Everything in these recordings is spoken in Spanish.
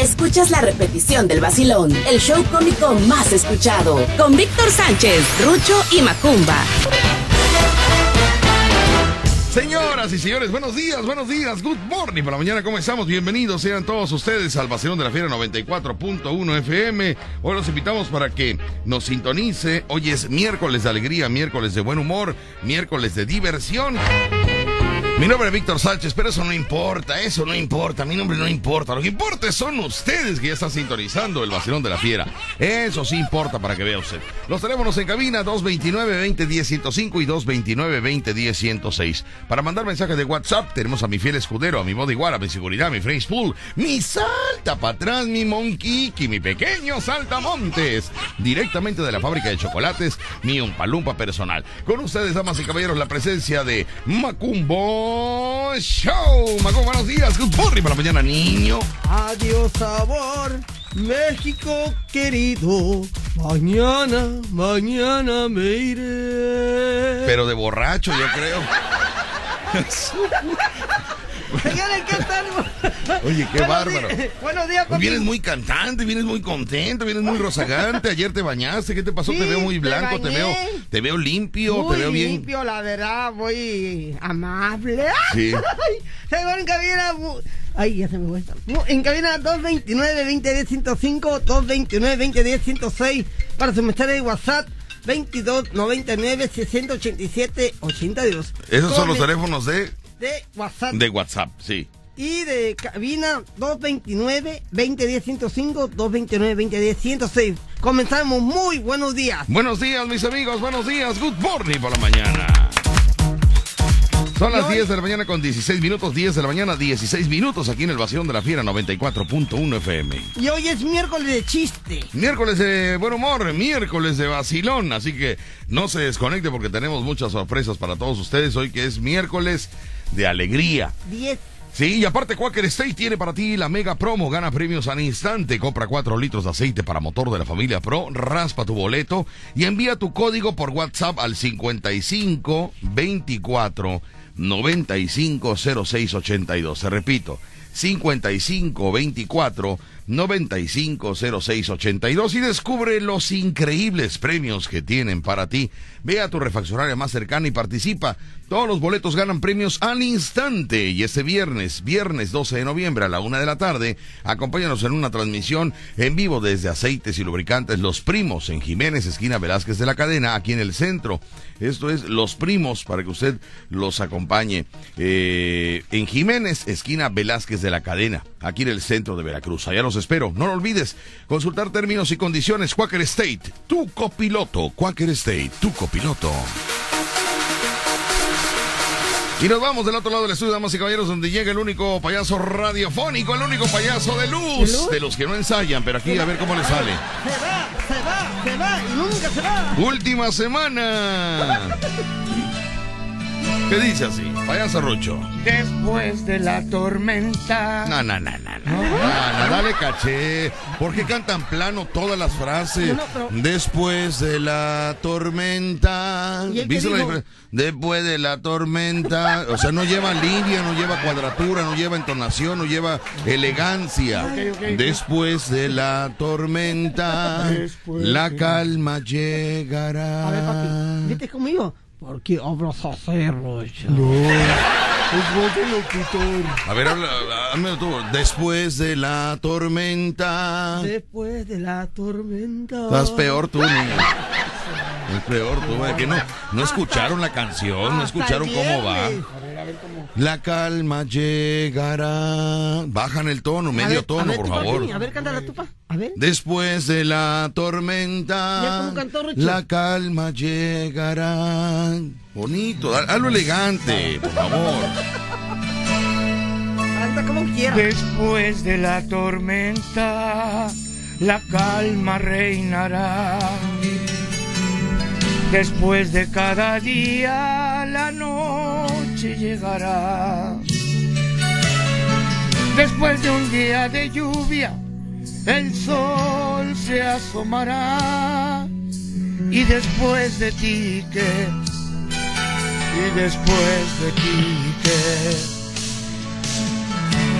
escuchas la repetición del vacilón, el show cómico más escuchado, con Víctor Sánchez, Rucho y Macumba. Señoras y señores, buenos días, buenos días, good morning. Por la mañana, ¿cómo estamos? Bienvenidos sean todos ustedes al Vacilón de la Fiera 94.1 FM. Hoy los invitamos para que nos sintonice. Hoy es miércoles de alegría, miércoles de buen humor, miércoles de diversión. Mi nombre es Víctor Sánchez, pero eso no importa, eso no importa, mi nombre no importa. Lo que importa son ustedes que ya están sintonizando el vacilón de la fiera. Eso sí importa para que vea usted. Los teléfonos en cabina 229-2010-105 y 229-2010-106. Para mandar mensajes de WhatsApp tenemos a mi fiel escudero, a mi bodyguard, a mi seguridad, mi French Pool, mi salta para atrás, mi monkey, mi pequeño saltamontes. Directamente de la fábrica de chocolates, mi umpalumpa personal. Con ustedes, damas y caballeros, la presencia de Macumbo. Show. Mago, buenos días. Good morning para la mañana, niño. Adiós, sabor. México querido, mañana, mañana me iré. Pero de borracho, yo creo. Señores, ¿qué tal? Oye, qué Buenos bárbaro. días. Buenos días, papi. Vienes muy cantante, vienes muy contento, vienes muy rozagante. Ayer te bañaste, ¿qué te pasó? Sí, te veo muy blanco, te bañé. veo, te veo limpio, Muy te veo bien. limpio, la verdad, muy amable. Sí. Señor, en cabina... Ay, ya se me. Mu- En cabina 229-2010-105, 229-2010-106, para su mensaje de WhatsApp, 2299-687-82. Esos son los teléfonos de, De WhatsApp. de WhatsApp, sí. Y de cabina 229-2010-105, 229-2010-106. Comenzamos. Muy buenos días. Buenos días, mis amigos, buenos días. Good morning por la mañana. Son las Y hoy- 10 de la mañana con 16 minutos, 10 de la mañana, 16 minutos aquí en el Vacío de la Fiera 94.1 FM. Y hoy es miércoles de chiste. Miércoles de buen humor, miércoles de vacilón, así que no se desconecte porque tenemos muchas sorpresas para todos ustedes hoy que es miércoles de alegría. 10. Sí, y aparte Quaker State tiene para ti la mega promo, gana premios al instante, compra 4 litros de aceite para motor de la familia Pro, raspa tu boleto y envía tu código por WhatsApp al 55 24 95 06 82. Se repito, 55 24 95 06 82 y descubre los increíbles premios que tienen para ti. Ve a tu refaccionaria más cercana y participa. Todos los boletos ganan premios al instante. Y este viernes, viernes 12 de noviembre a la una de la tarde, acompáñanos en una transmisión en vivo desde Aceites y Lubricantes Los Primos en Jiménez, esquina Velázquez de la Cadena, aquí en el centro. Esto es Los Primos para que usted los acompañe. Eh, en Jiménez, esquina Velázquez de la Cadena, aquí en el centro de Veracruz. Allá los espero. No lo olvides. Consultar términos y condiciones. Quaker State, tu copiloto. Quaker State, tu copiloto. Y nos vamos del otro lado del estudio, damas y caballeros, donde llega el único payaso radiofónico, el único payaso de luz, ¿De luz? de los que no ensayan, pero aquí a ver cómo le sale. Se va, se va, se va y nunca se va. Última semana. ¿Qué dice así? Payaso Rocho. Después de la tormenta. No, no, no, no, no. No, no, dale caché. ¿Por qué cantan plano todas las frases? No, pero- Después de la tormenta. ¿Y él qué ¿Viste la diferencia? Después de la tormenta. O sea, no lleva línea, no lleva cuadratura, no lleva entonación, no lleva elegancia. Ok, ok. Después de la tormenta, Después la calma llegará. A ver, papi, ¿viste conmigo? ¿Por qué hablas así, Rocha? Es voz de locutor. A ver, habla, hazme tú. Después de la tormenta. Después de la tormenta. Estás peor tú, niño. Es peor tú, que no, no escucharon la canción, no escucharon cómo va. La calma llegará. Bajan el tono, medio tono, por favor. A ver, cántala tú, pa. A ver. Después de la Ya, tormenta, la calma llegará. Bonito, haz- hazlo elegante, por favor. Canta como quieras. Después de la tormenta, la calma reinará. Después de cada día, la noche llegará. Después de un día de lluvia, el sol se asomará. Y después de ti, ¿qué? Y después de ti, ¿qué?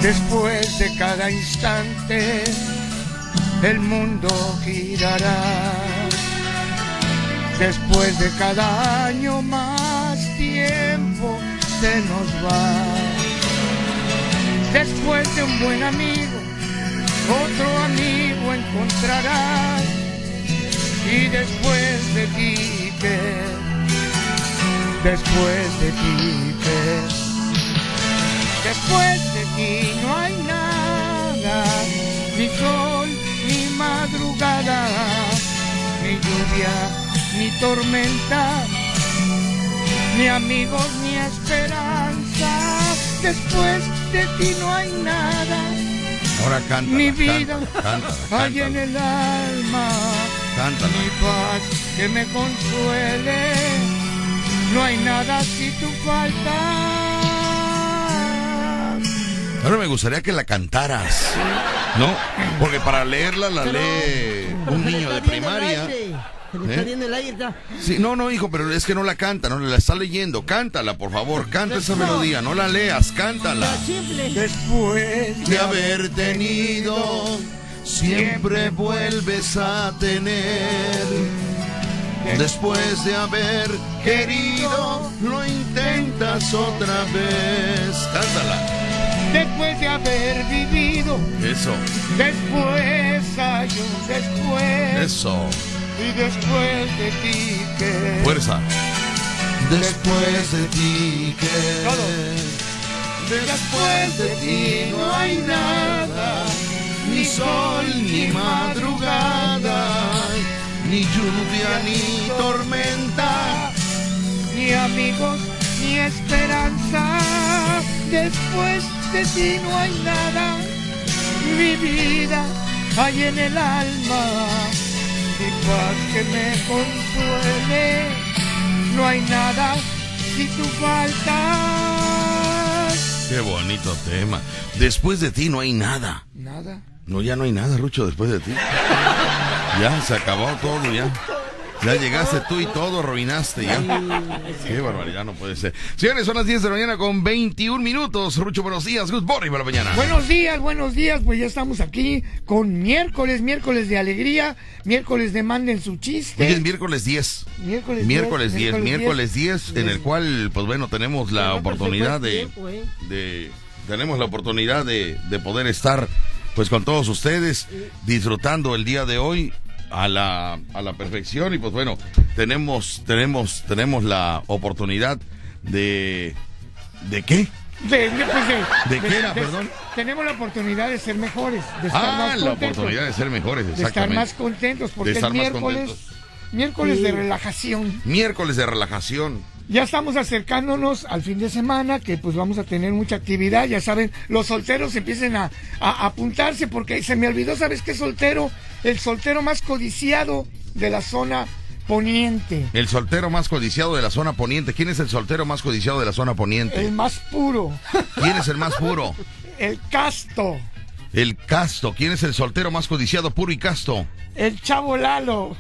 Después de cada instante, el mundo girará. Después de cada año más tiempo se nos va. Después de un buen amigo, otro amigo encontrarás. Y después de ti, ¿qué? Después de ti, ¿qué? Después de ti no hay nada, ni sol, ni madrugada, ni lluvia, ni tormenta, ni amigos, ni esperanza. Después de ti no hay nada, Ahora canta. mi vida hay en el alma, Cántala. mi paz que me consuele. No hay nada si tú faltas. Ahora me gustaría que la cantaras. ¿No? Porque para leerla la lee un niño de primaria. Aire. Se le ¿Eh? está yendo el aire. está- Sí, no, no, hijo, pero es que no la canta, no la está leyendo. Cántala, por favor, canta esa melodía, no la leas, cántala. Después de haber tenido, siempre vuelves a tener. Después de haber querido, lo intentas otra vez. Cántala. Después de haber vivido, Eso, después años después, eso. Y después de ti que Fuerza. Después de ti Todo. que Después de ti no hay nada, ni sol, ni madrugada, ni lluvia, ni tormenta. ni amigos, ni esperanza. Después de ti no hay nada, mi vida hay en el alma, mi paz que me consuele. No hay nada si tú faltas. Qué bonito tema. Después de ti no hay nada. Nada. No, ya no hay nada, Rucho, después de ti. Ya, se acabó todo, ya. Ya llegaste tú y todo arruinaste ya. Qué barbaridad, no puede ser. Señores, son las 10 de la mañana con 21 minutos. Rucho, buenos días. Good morning para la mañana. Buenos días, buenos días, pues ya estamos aquí con miércoles, miércoles de alegría, miércoles de manden su Hoy chiste. es miércoles 10. Miércoles Miércoles 10, miércoles miércoles 10, en el cual, pues bueno, tenemos la oportunidad de, tiempo, ¿eh? de- tenemos la oportunidad de, de poder estar, pues con todos ustedes, disfrutando el día de hoy a la, a la perfección y pues bueno, tenemos, tenemos, tenemos la oportunidad de, ¿de qué? De, de- pues de- ¿De qué era, perdón? Tenemos la oportunidad de ser mejores, de estar Ah, más la contentos, oportunidad de ser mejores, de estar exactamente. más contentos, porque De estar más miércoles, contentos. miércoles de relajación. Miércoles de relajación. Ya estamos acercándonos al fin de semana, que pues vamos a tener mucha actividad. Ya saben, los solteros empiecen a, a- a apuntarse, porque se me olvidó, ¿sabes qué soltero? El soltero más codiciado de la zona poniente. El soltero más codiciado de la zona poniente. ¿Quién es el soltero más codiciado de la zona poniente? El más puro, ¿Quién es el más puro? el casto, El casto. ¿Quién es el soltero más codiciado, puro y casto? el chavo Lalo.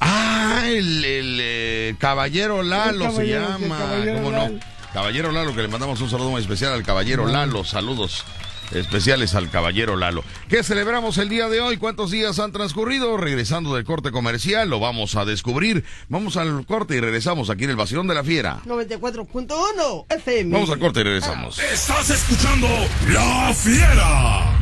Ah, el, el, eh, caballero Lalo El se llama. caballero ¿Cómo Lalo. no? Caballero Lalo, que le mandamos un saludo muy especial al caballero Lalo. Saludos especiales al caballero Lalo. ¿Qué celebramos el día de hoy? ¿Cuántos días han transcurrido? Regresando del corte comercial, lo vamos a descubrir. Vamos al corte y regresamos aquí en el Vacilón de la Fiera. 94.1 FM. Vamos al corte y regresamos. Estás escuchando La Fiera.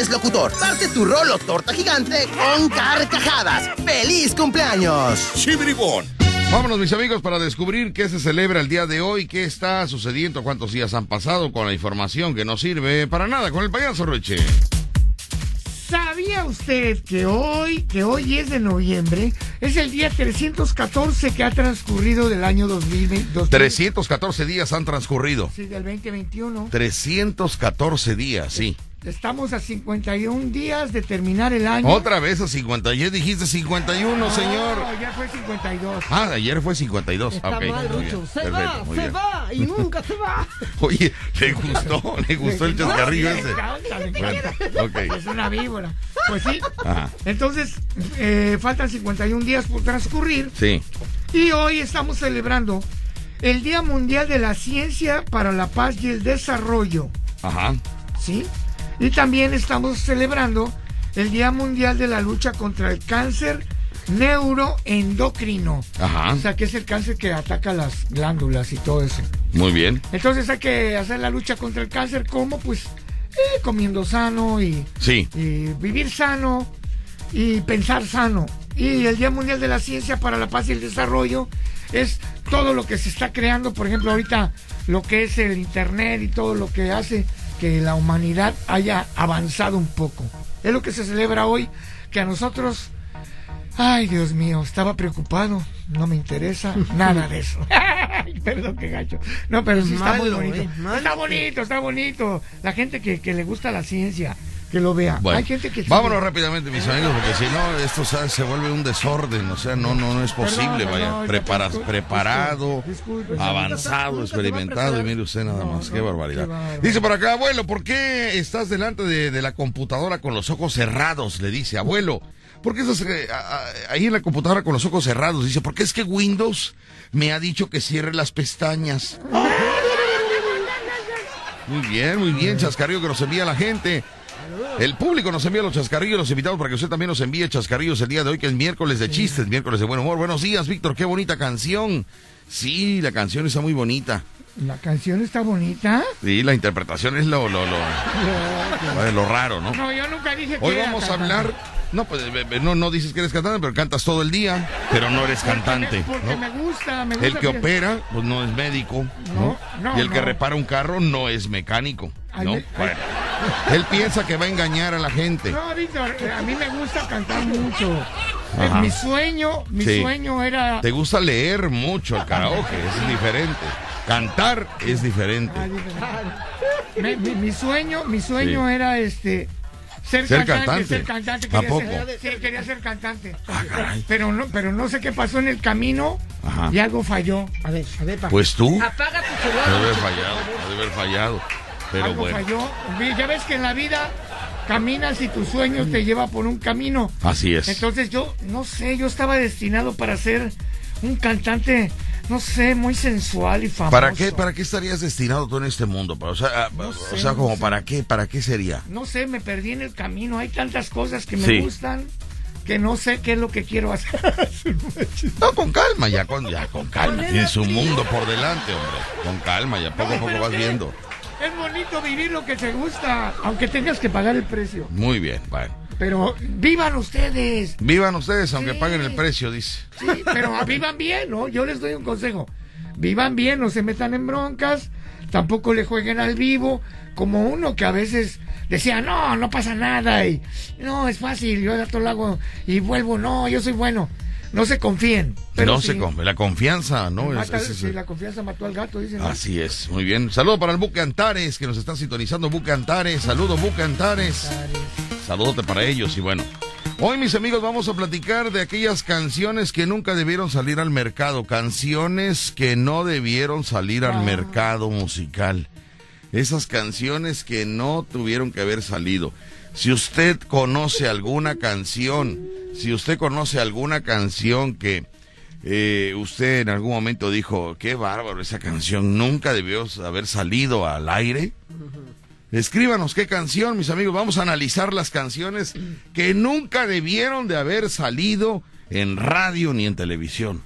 Locutor. Parte tu rolo torta gigante con carcajadas. ¡Feliz cumpleaños! Chibribón. Vámonos, mis amigos, para descubrir qué se celebra el día de hoy, qué está sucediendo, cuántos días han pasado con la información que no sirve para nada con el payaso Roche. ¿Sabía usted que hoy, que hoy es de noviembre, es el día 314 que ha transcurrido del año 2020? 314 días han transcurrido. Sí, del 2021. 314 días, sí. Estamos a 51 días de terminar el año. Otra vez a 50. Ayer dijiste 51, señor. No, ya fue 52. Ah, ayer fue 52. Está ok, mal, muy bien. Rucho. Se Perfecto, va, se bien. va y nunca se va. Oye, ¿le gustó? ¿Le gustó el chascarrillo ese? Bueno, ok. Es una víbora. Pues sí. Ajá. Entonces, eh, faltan 51 días por transcurrir. Sí. Y hoy estamos celebrando el Día Mundial de la Ciencia para la Paz y el Desarrollo. Ajá. ¿Sí? Y también estamos celebrando el Día Mundial de la Lucha contra el Cáncer Neuroendocrino. Ajá. O sea, que es el cáncer que ataca las glándulas y todo eso. Muy bien. Entonces hay que hacer la lucha contra el cáncer como pues eh, comiendo sano y, Sí. y vivir sano y pensar sano. Y el Día Mundial de la Ciencia para la Paz y el Desarrollo es todo lo que se está creando, por ejemplo, ahorita lo que es el Internet y todo lo que hace que la humanidad haya avanzado un poco. Es lo que se celebra hoy, que a nosotros, ay Dios mío, estaba preocupado, no me interesa nada de eso. Ay, Perdón, qué gacho. No, pero sí está muy bonito. eh. Está bonito, está bonito. La gente que, que le gusta la ciencia, que lo vea. Bueno, Hay gente que... vámonos rápidamente, mis amigos, porque si no, esto se, se vuelve un desorden. O sea, no, no, no es posible. Perdón, Vaya, Prepara- disculpe, preparado, disculpe. avanzado, Nunca experimentado. Y mire usted nada No, más, qué no, barbaridad. qué. Dice por acá, abuelo, ¿por qué estás delante de, de la computadora con los ojos cerrados? Le dice, abuelo. ¿Por qué estás eh, ahí en la computadora con los ojos cerrados? Dice, porque es que Windows me ha dicho que cierre las pestañas. Muy bien, muy bien, chascarrillo que nos envía la gente. El público nos envía los chascarrillos, los invitados para que usted también nos envíe chascarrillos el día de hoy, que es miércoles de chistes, miércoles de buen humor. Buenos días, Víctor, qué bonita canción. Sí, la canción está muy bonita. La canción está bonita. Sí, la interpretación es lo, lo, lo, eh, lo raro, ¿no? No, yo nunca dije que Hoy vamos a hablar. No, pues eh, eh, no, no dices que eres cantante, pero cantas todo el día, pero no eres cantante. Porque ¿no? me gusta, me gusta. El que opera, pues no es médico, ¿no? No, no, y el que repara un carro no es mecánico, Ay, ¿no? me- ay. Bueno, él piensa que va a engañar a la gente. No, Víctor, eh, a mí me gusta cantar mucho. Ajá. Mi sueño, mi Sí. sueño era... Te gusta leer mucho el karaoke, es diferente. Cantar es diferente. Ay, mi, mi- mi sueño, mi sueño Sí. era este ser, Ser cantante, cantante. ser cantante. ¿A Quería? Ser, sí, quería ser cantante. Ah. Pero no, pero no sé qué pasó en el camino Ajá. y algo falló. A ver, a ver, pa. Pues tú, Apaga tu celular. debe haber fallado, debe haber fallado. Pero algo bueno, falló. Ya ves que en la vida caminas y tus sueños te lleva por un camino. así es. Entonces yo, no sé, yo estaba destinado para ser un cantante, no sé, muy sensual y famoso. ¿Para qué, ¿Para qué estarías destinado tú en este mundo? O sea, No o sea no como sé. para qué, para qué sería. No sé, me perdí en el camino. Hay tantas cosas que me Sí. gustan que no sé qué es lo que quiero hacer. No, con calma, ya con, ya con calma. Tiene su mundo por delante, hombre. Con calma, ya poco a poco vas viendo. es bonito vivir lo que te gusta, aunque tengas que pagar el precio. Muy bien, bueno. Pero vivan ustedes. Vivan ustedes, aunque Sí. paguen el precio, dice. Sí, pero vivan bien, ¿no? Yo les doy un consejo. Vivan bien, no se metan en broncas, tampoco le jueguen al vivo, como uno que a veces decía, no, no pasa nada, y no, es fácil, yo todo lo hago y vuelvo, no, yo soy bueno. No se confíen. Pero no sí, se come, la confianza, ¿no? Es- mata- es- es- sí, la confianza mató al gato, dicen. ¿no? Así es, muy bien. Saludo para el Buque Antares, que nos está sintonizando Buque Antares. Saludo, Buque Antares. Saludote para ellos y bueno. Hoy, mis amigos, vamos a platicar de aquellas canciones que nunca debieron salir al mercado. Canciones que no debieron salir al Ah. mercado musical. Esas canciones que no tuvieron que haber salido. Si usted conoce alguna canción, si usted conoce alguna canción que eh, usted en algún momento dijo, qué bárbaro, esa canción nunca debió haber salido al aire. Escríbanos qué canción, mis amigos. Vamos a analizar las canciones que nunca debieron de haber salido en radio ni en televisión.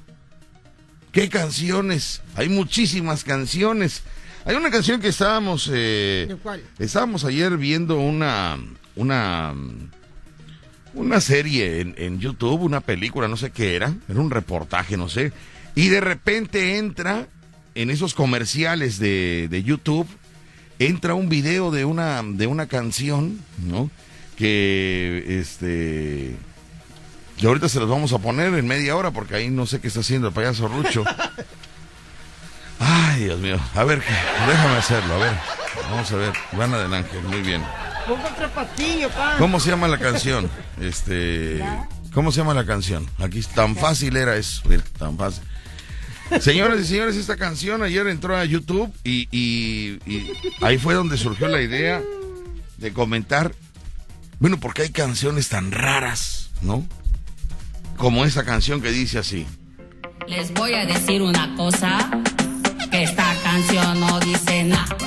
¿Qué canciones? Hay muchísimas canciones. Hay una canción que estábamos... eh, ¿De cuál? Estábamos ayer viendo una... Una... Una serie en, en YouTube, una película, no sé qué era. Era un reportaje, no sé. Y de repente entra en esos comerciales de, de YouTube entra un video de una, de una canción, ¿no? que este que ahorita se los vamos a poner en media hora porque ahí no sé qué está haciendo el payaso Rucho. Ay, Dios mío. A ver, déjame hacerlo, a ver. Vamos a ver. Ivana del Ángel, muy bien. ¿Cómo se llama la canción? Este, ¿cómo se llama la canción? Aquí tan fácil era eso, mira, tan fácil. Señoras y señores, esta canción ayer entró a YouTube y, ahí fue donde surgió la idea de comentar, bueno, porque hay canciones tan raras, ¿no? Como esa canción que dice así. Les voy a decir una cosa, que esta canción no dice nada,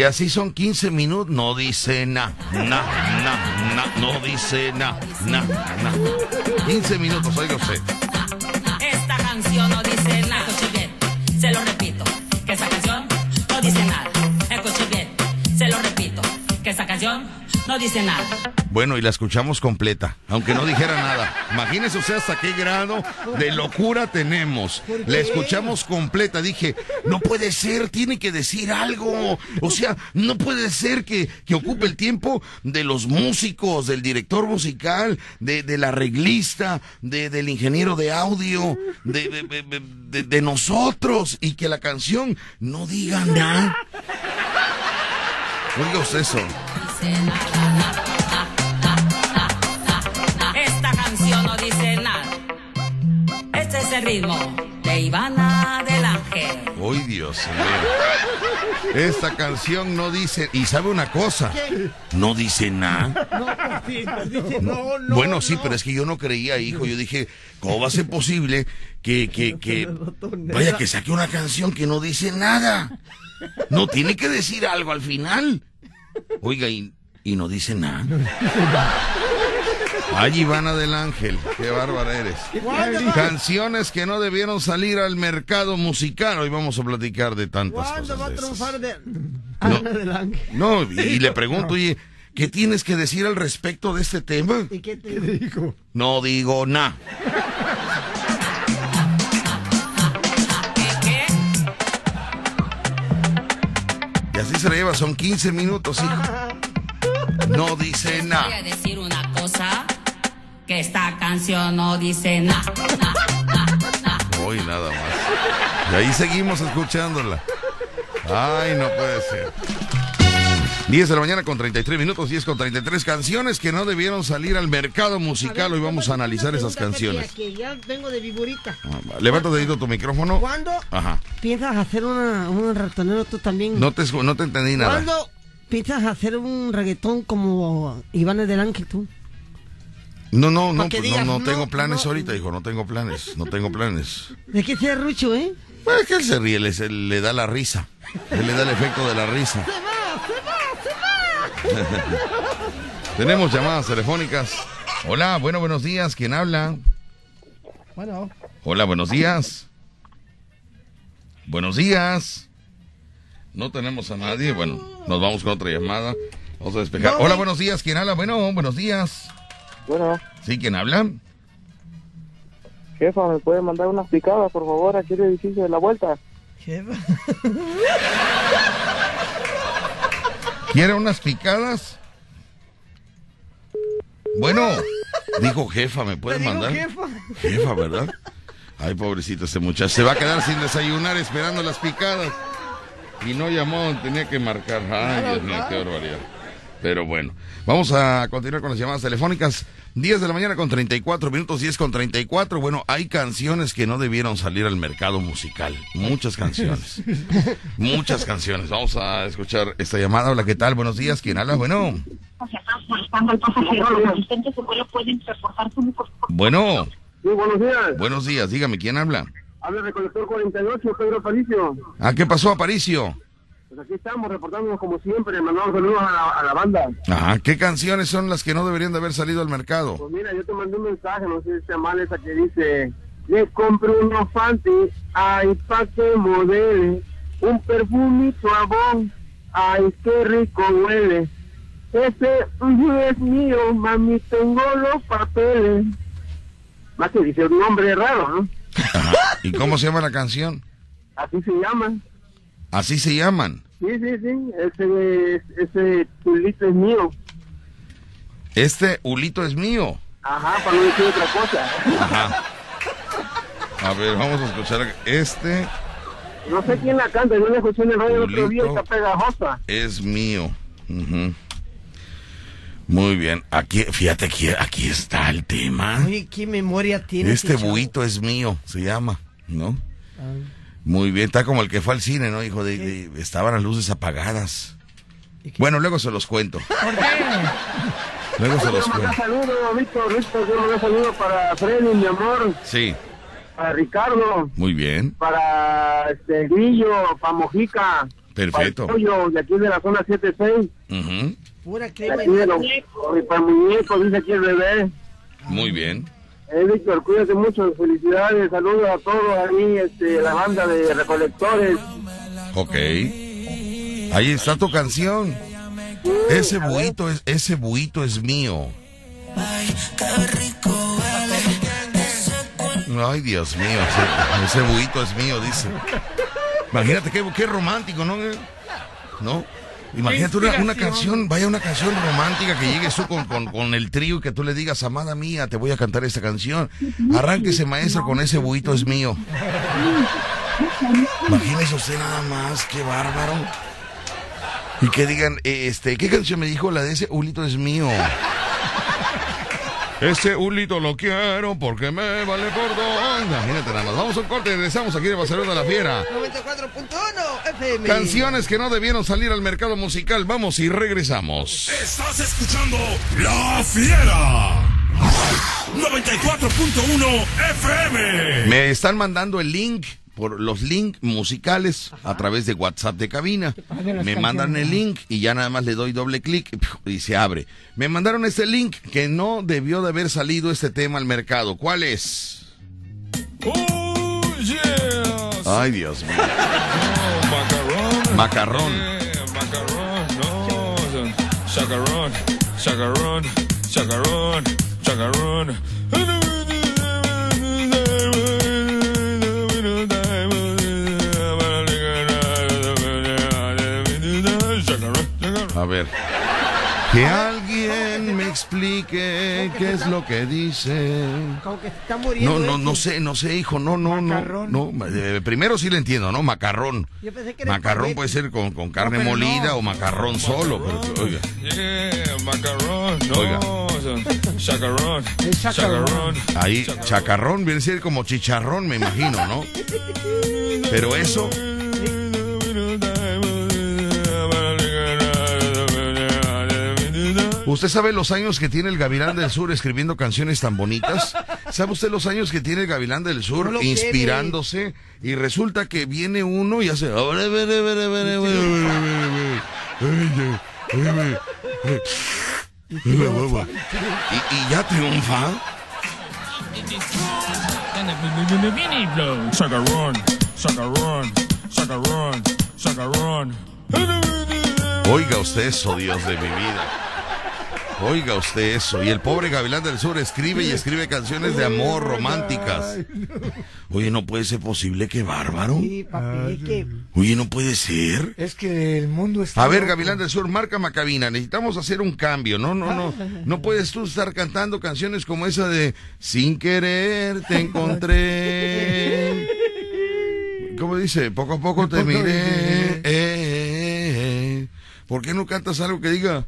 Y así son 15 minutos, no dice na, na, na, na, no dice na, na, na. 15 minutos, oiga usted. Esta canción no dice nada. Bien, se lo repito, que esa canción no dice nada. Escuche bien, se lo repito, que esa canción no dice nada. Bueno, y la escuchamos completa, aunque no dijera nada. Imagínese usted hasta qué grado de locura tenemos. La escuchamos completa. Dije, no puede ser, tiene que decir algo. O sea, no puede ser que, que ocupe el tiempo de los músicos, del director musical, de, del arreglista, de, del ingeniero de audio, de, de- de- de- de nosotros, y que la canción no diga nada. Oiga usted eso. Este ritmo de Ivana del Ángel. ¡Uy, Dios mío! Esta canción no dice... ¿Y sabe una cosa? No dice nada. No, pues sí, pues dice, no, no. Bueno, sí, no. pero es que yo no creía, hijo. Yo dije, ¿cómo va a ser posible que... que, que vaya, que saque una canción que no dice nada? No, tiene que decir algo al final. Oiga, y, y no dice nada. Ay, Ivana del Ángel, qué bárbara eres. ¿Cuándo, Canciones que no debieron salir al mercado musical. Hoy vamos a platicar de tantas ¿Cuándo va a cosas. de esas. triunfar de Ana del Ángel? No, y le pregunto, oye, ¿qué tienes que decir al respecto de este tema? ¿Y qué te dijo? No digo nada. ¿Qué, qué? Y así se la lleva, son 15 minutos, hijo. No dice Voy a nada. decir una cosa, que esta canción no dice nada. Hoy nada más. Y ahí seguimos escuchándola. Ay, no puede ser. 10 de la mañana con 33 minutos, 10 con 33 canciones que no debieron salir al mercado musical. Hoy vamos a analizar esas canciones. Que ya vengo de viburita. Ah, Levanta dedito tu micrófono. ¿Cuándo Ajá. piensas hacer una, un ratonero tú también? No te, no te entendí nada. ¿Cuándo piensas hacer un reggaetón como Iván del Ángel tú? No, no, no, que pues digas, no, no tengo planes no. ahorita, hijo, no tengo planes, no tengo planes. ¿De qué sea Rucho, eh? Pues es que él se ríe, le, se- le da la risa, él le da el efecto de la risa. Tenemos llamadas telefónicas. Hola, bueno, buenos días, ¿quién habla? Bueno. Hola, buenos días. Buenos días. No tenemos a nadie, bueno, nos vamos con otra llamada. Vamos a despejar. No, Hola, eh. buenos días, ¿quién habla? Bueno, buenos días. Bueno, ¿Sí, quién habla? jefa, ¿me puede mandar unas picadas, por favor, aquí el edificio de la vuelta? Jefa. ¿Quiere unas picadas? Bueno, dijo jefa, ¿me puede mandar? jefa. Jefa, ¿verdad? Ay, pobrecito este muchacho. Se va a quedar sin desayunar esperando las picadas. Y no llamó, tenía que marcar. Ay, Dios mío, qué barbaridad. Pero bueno, vamos a continuar con las llamadas telefónicas. 10 de la mañana con 34 minutos, 10 con 34. Bueno, hay canciones que no debieron salir al mercado musical. Muchas canciones. Muchas canciones. Vamos a escuchar esta llamada. Hola, ¿qué tal? Buenos días. ¿Quién habla? Bueno. Bueno. Sí, buenos días. Buenos días. Dígame, ¿quién habla? Habla Recolector 48, Pedro Aparicio. ¿Ah, qué pasó, Aparicio? Pues aquí estamos reportándonos como siempre, mandamos saludos a la, a la banda. Ajá, ¿qué canciones son las que no deberían de haber salido al mercado? Pues mira, yo te mandé un mensaje, no sé si sea mal esa que dice, le compré unos panty, ay, pa' que modele, un perfumito a bon, ay, qué rico huele. Ese es mío, mami, tengo los papeles. Más que dice un nombre raro, ¿no? Ajá. ¿Y cómo se llama la canción? Así se llama. Así se llaman. Sí, sí, sí. Ese, ese tulito es mío. Este ulito es mío. Ajá, para no decir otra cosa. Ajá. A ver, vamos a escuchar. Este No sé quién la canta, yo la escuché en el radio el otro día está pegajosa. es mío. Ujú. Muy bien. Aquí, fíjate, aquí, aquí está el tema. Oye, qué memoria tiene. Este buito es mío, se llama, ¿no? Ah. Muy bien, está como el que fue al cine, ¿no? Hijo de, de- estaban las luces apagadas. Bueno, luego se los cuento. ¿Por qué? Luego se los cuento. saludos, Víctor, Víctor, yo mandar saludos para Freddy, mi amor, Sí, para Ricardo, muy bien. para este Grillo, para Mojica, Perfecto. para el Pollo, de aquí de la zona 76, Ujú, Pura de crema. aquí de los, y para el muñeco, dice aquí el bebé. Muy bien. Eh, Víctor, cuídate mucho, felicidades, saludos a todos ahí, este, la banda de recolectores. Ok. Ahí está tu canción. Ese buito es, ese buito es mío. Ay, Dios mío, ese, ese buito es mío, dice. Imagínate qué, qué romántico, ¿no? ¿No? Imagínate una, una canción, vaya una canción romántica que llegues tú con, con, con el trío y que tú le digas, amada mía, te voy a cantar esta canción. Arránquese, maestro, con ese buito es mío. Imagínese usted nada más, qué bárbaro. Y que digan, eh, este, ¿qué canción me dijo? La de ese Ulito es mío. Ese Ulito lo quiero porque me vale por dos. Imagínate nada más. Vamos a un corte y regresamos aquí de Barcelona de la Fiera. 94.1 FM. Canciones que no debieron salir al mercado musical. Vamos y regresamos. Estás escuchando La Fiera. 94.1 FM. Me están mandando el link por los links musicales a través de WhatsApp de cabina. Me canciones, mandan el link y ya nada más le doy doble clic y se abre. Me mandaron este link que no debió de haber salido este tema al mercado. ¿Cuál es? Oh. Ay, Dios mío. Macarrón. Macarrón. Yeah, macarrón. No. Chacarrón. Chacarrón. Chacarrón. Chacarrón. A ver. Que alguien me explique qué es lo que dice. Como que se está muriendo. No, no, no sé, no sé, hijo, no, no, no, Macarrón. no. eh, primero sí le entiendo, ¿no? Macarrón. Yo pensé que era Macarrón puede ser con, con carne molida no. o macarrón solo, pero oiga. Yeah, macarrón. No. Oiga. Chacarrón. Es chacarrón. Ahí, chacarrón viene a ser como chicharrón, me imagino, ¿no? Pero eso, ¿usted sabe los años que tiene el Gavilán del Sur escribiendo canciones tan bonitas? ¿Sabe usted los años que tiene el Gavilán del Sur No inspirándose? Y resulta que viene uno y hace... Y, y ya triunfa. Oiga usted eso, Dios de mi vida. Oiga usted eso. Y el pobre Gavilán del Sur escribe y escribe canciones de amor románticas. Oye, no puede ser posible, qué bárbaro. Sí, papi, es que Oye, no puede ser. Es que el mundo está. A ver. Gavilán del Sur, marca Macabina, necesitamos hacer un cambio. No, no, no. No puedes tú estar cantando canciones como esa de Sin querer te encontré. ¿Cómo dice? Poco a poco te miré. eh. ¿Por qué no cantas algo que diga?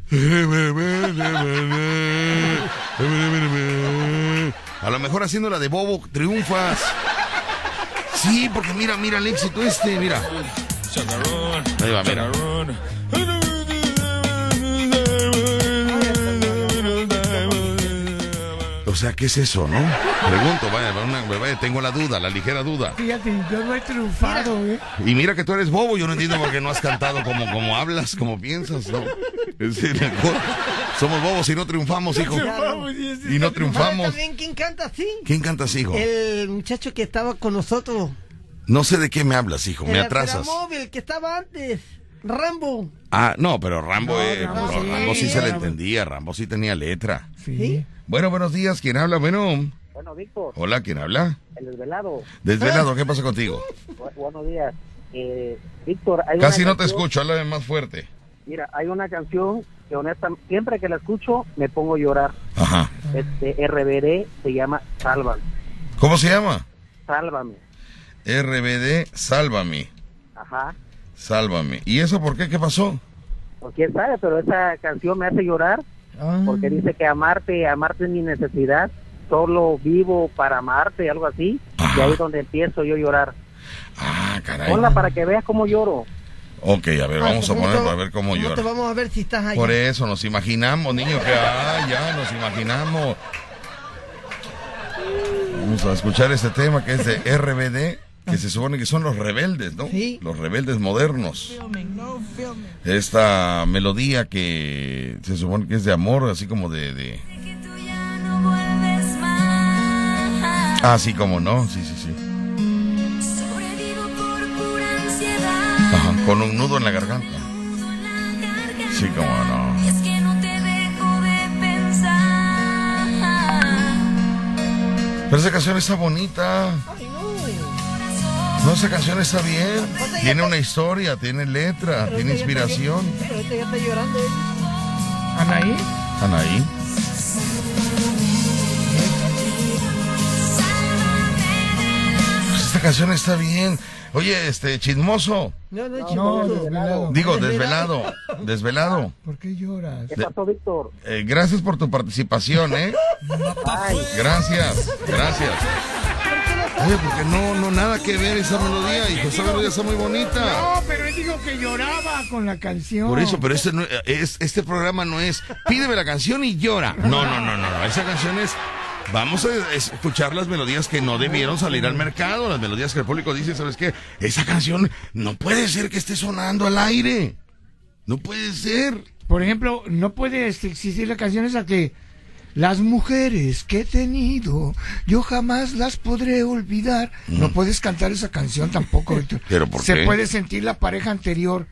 A lo mejor haciendo la de Bobo triunfas. Sí, porque mira, mira el éxito este, mira. Ahí va, mira. O sea, ¿qué es eso, no? Pregunto, vaya, una- vaya, tengo la duda, la ligera duda. Fíjate, yo no he triunfado, ¿eh? Y mira que tú eres bobo, yo no entiendo por qué no has cantado como, como hablas, como piensas, ¿no? Es decir, somos bobos y no triunfamos, hijo. Y no triunfamos. también quién canta así. ¿Quién cantas, hijo? El muchacho que estaba con nosotros. No sé de qué me hablas, hijo, me el atrasas. móvil que estaba antes. Rambo. Ah, no, pero Rambo, eh, Rambo pero sí. Rambo sí se le entendía, Rambo sí tenía letra. ¿Sí? Bueno, buenos días, ¿quién habla? Bueno, Bueno, Víctor, hola, ¿quién habla? el desvelado. Desvelado, ¿qué pasa contigo? Bu- buenos días. Eh, Víctor, hay Casi una no te escucho, háblame más fuerte. Mira, hay una canción que honestamente, siempre que la escucho, me pongo a llorar. Ajá. Este, RBD se llama Sálvame. ¿Cómo se llama? Sálvame. RBD, sálvame, Ajá. Sálvame. ¿Y eso por qué? ¿Qué pasó? Pues quién sabe, pero esa canción me hace llorar porque dice que amarte, amarte es mi necesidad. Solo vivo para amarte, algo así. Y ahí es donde empiezo yo a llorar. Ah, caray. Ponla para que veas cómo lloro. Ok, a ver, vamos a ¿Cómo poner te- para ver cómo cómo llora. te vamos a ver si estás ahí? Por eso nos imaginamos, niño, que ah, ya nos imaginamos. Vamos a escuchar este tema que es de RBD, que se supone que son los rebeldes, ¿no? Los rebeldes modernos. Esta melodía que se supone que es de amor, así como de... de... Ah, sí, como no, sí, sí, sí. Ajá, con un nudo en la garganta. Sí, como no. Pero esa canción está bonita. No, esa canción está bien. Tiene una historia, tiene letra, tiene inspiración. Pero ya está llorando. Anaí. Anaí. Pues esta canción está bien. Oye, este, chismoso. No, no, No, chismoso. desvelado. Digo, desvelado. Desvelado. ¿Por qué lloras? ¿Qué pasó, Víctor? Eh, gracias por tu participación, ¿eh? Gracias, gracias. Oye, porque no, no, nada que ver esa melodía, hijo. Esa melodía está muy bonita. No, pero él dijo que lloraba con la canción. Por eso, pero este, no, es, este programa no es pídeme la canción y llora. No, no, no, no, no. Esa canción es. Vamos a escuchar las melodías que no debieron salir al mercado, las melodías que el público dice, ¿sabes qué? Esa canción no puede ser que esté sonando al aire. No puede ser. Por ejemplo, no puede existir la canción esa que las mujeres que he tenido, yo jamás las podré olvidar. No puedes cantar esa canción tampoco, Víctor. ¿Pero por Se qué? puede sentir la pareja anterior.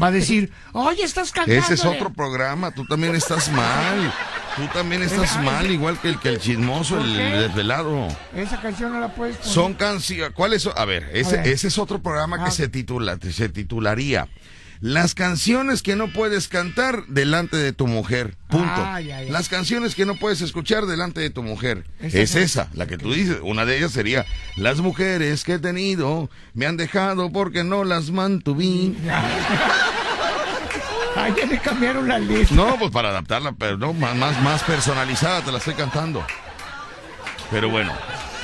Va a decir, oye, estás cantando. Ese es otro programa, tú también estás mal. Tú también estás mal, igual que el que el chismoso, el desvelado. Esa canción no la puedes poner. Son canciones. ¿Cuáles son? A ver, ese, A ver. ese es otro programa que se titula, se titularía Las canciones que no puedes cantar delante de tu mujer. Punto. Ah, ya, ya. Las canciones que no puedes escuchar delante de tu mujer. Esa es esa, la que tú dices. Una de ellas sería Las mujeres que he tenido me han dejado porque no las mantuví. Ay, ya le cambiaron la lista. No, pues para adaptarla, pero no, más, más personalizada te la estoy cantando. Pero bueno,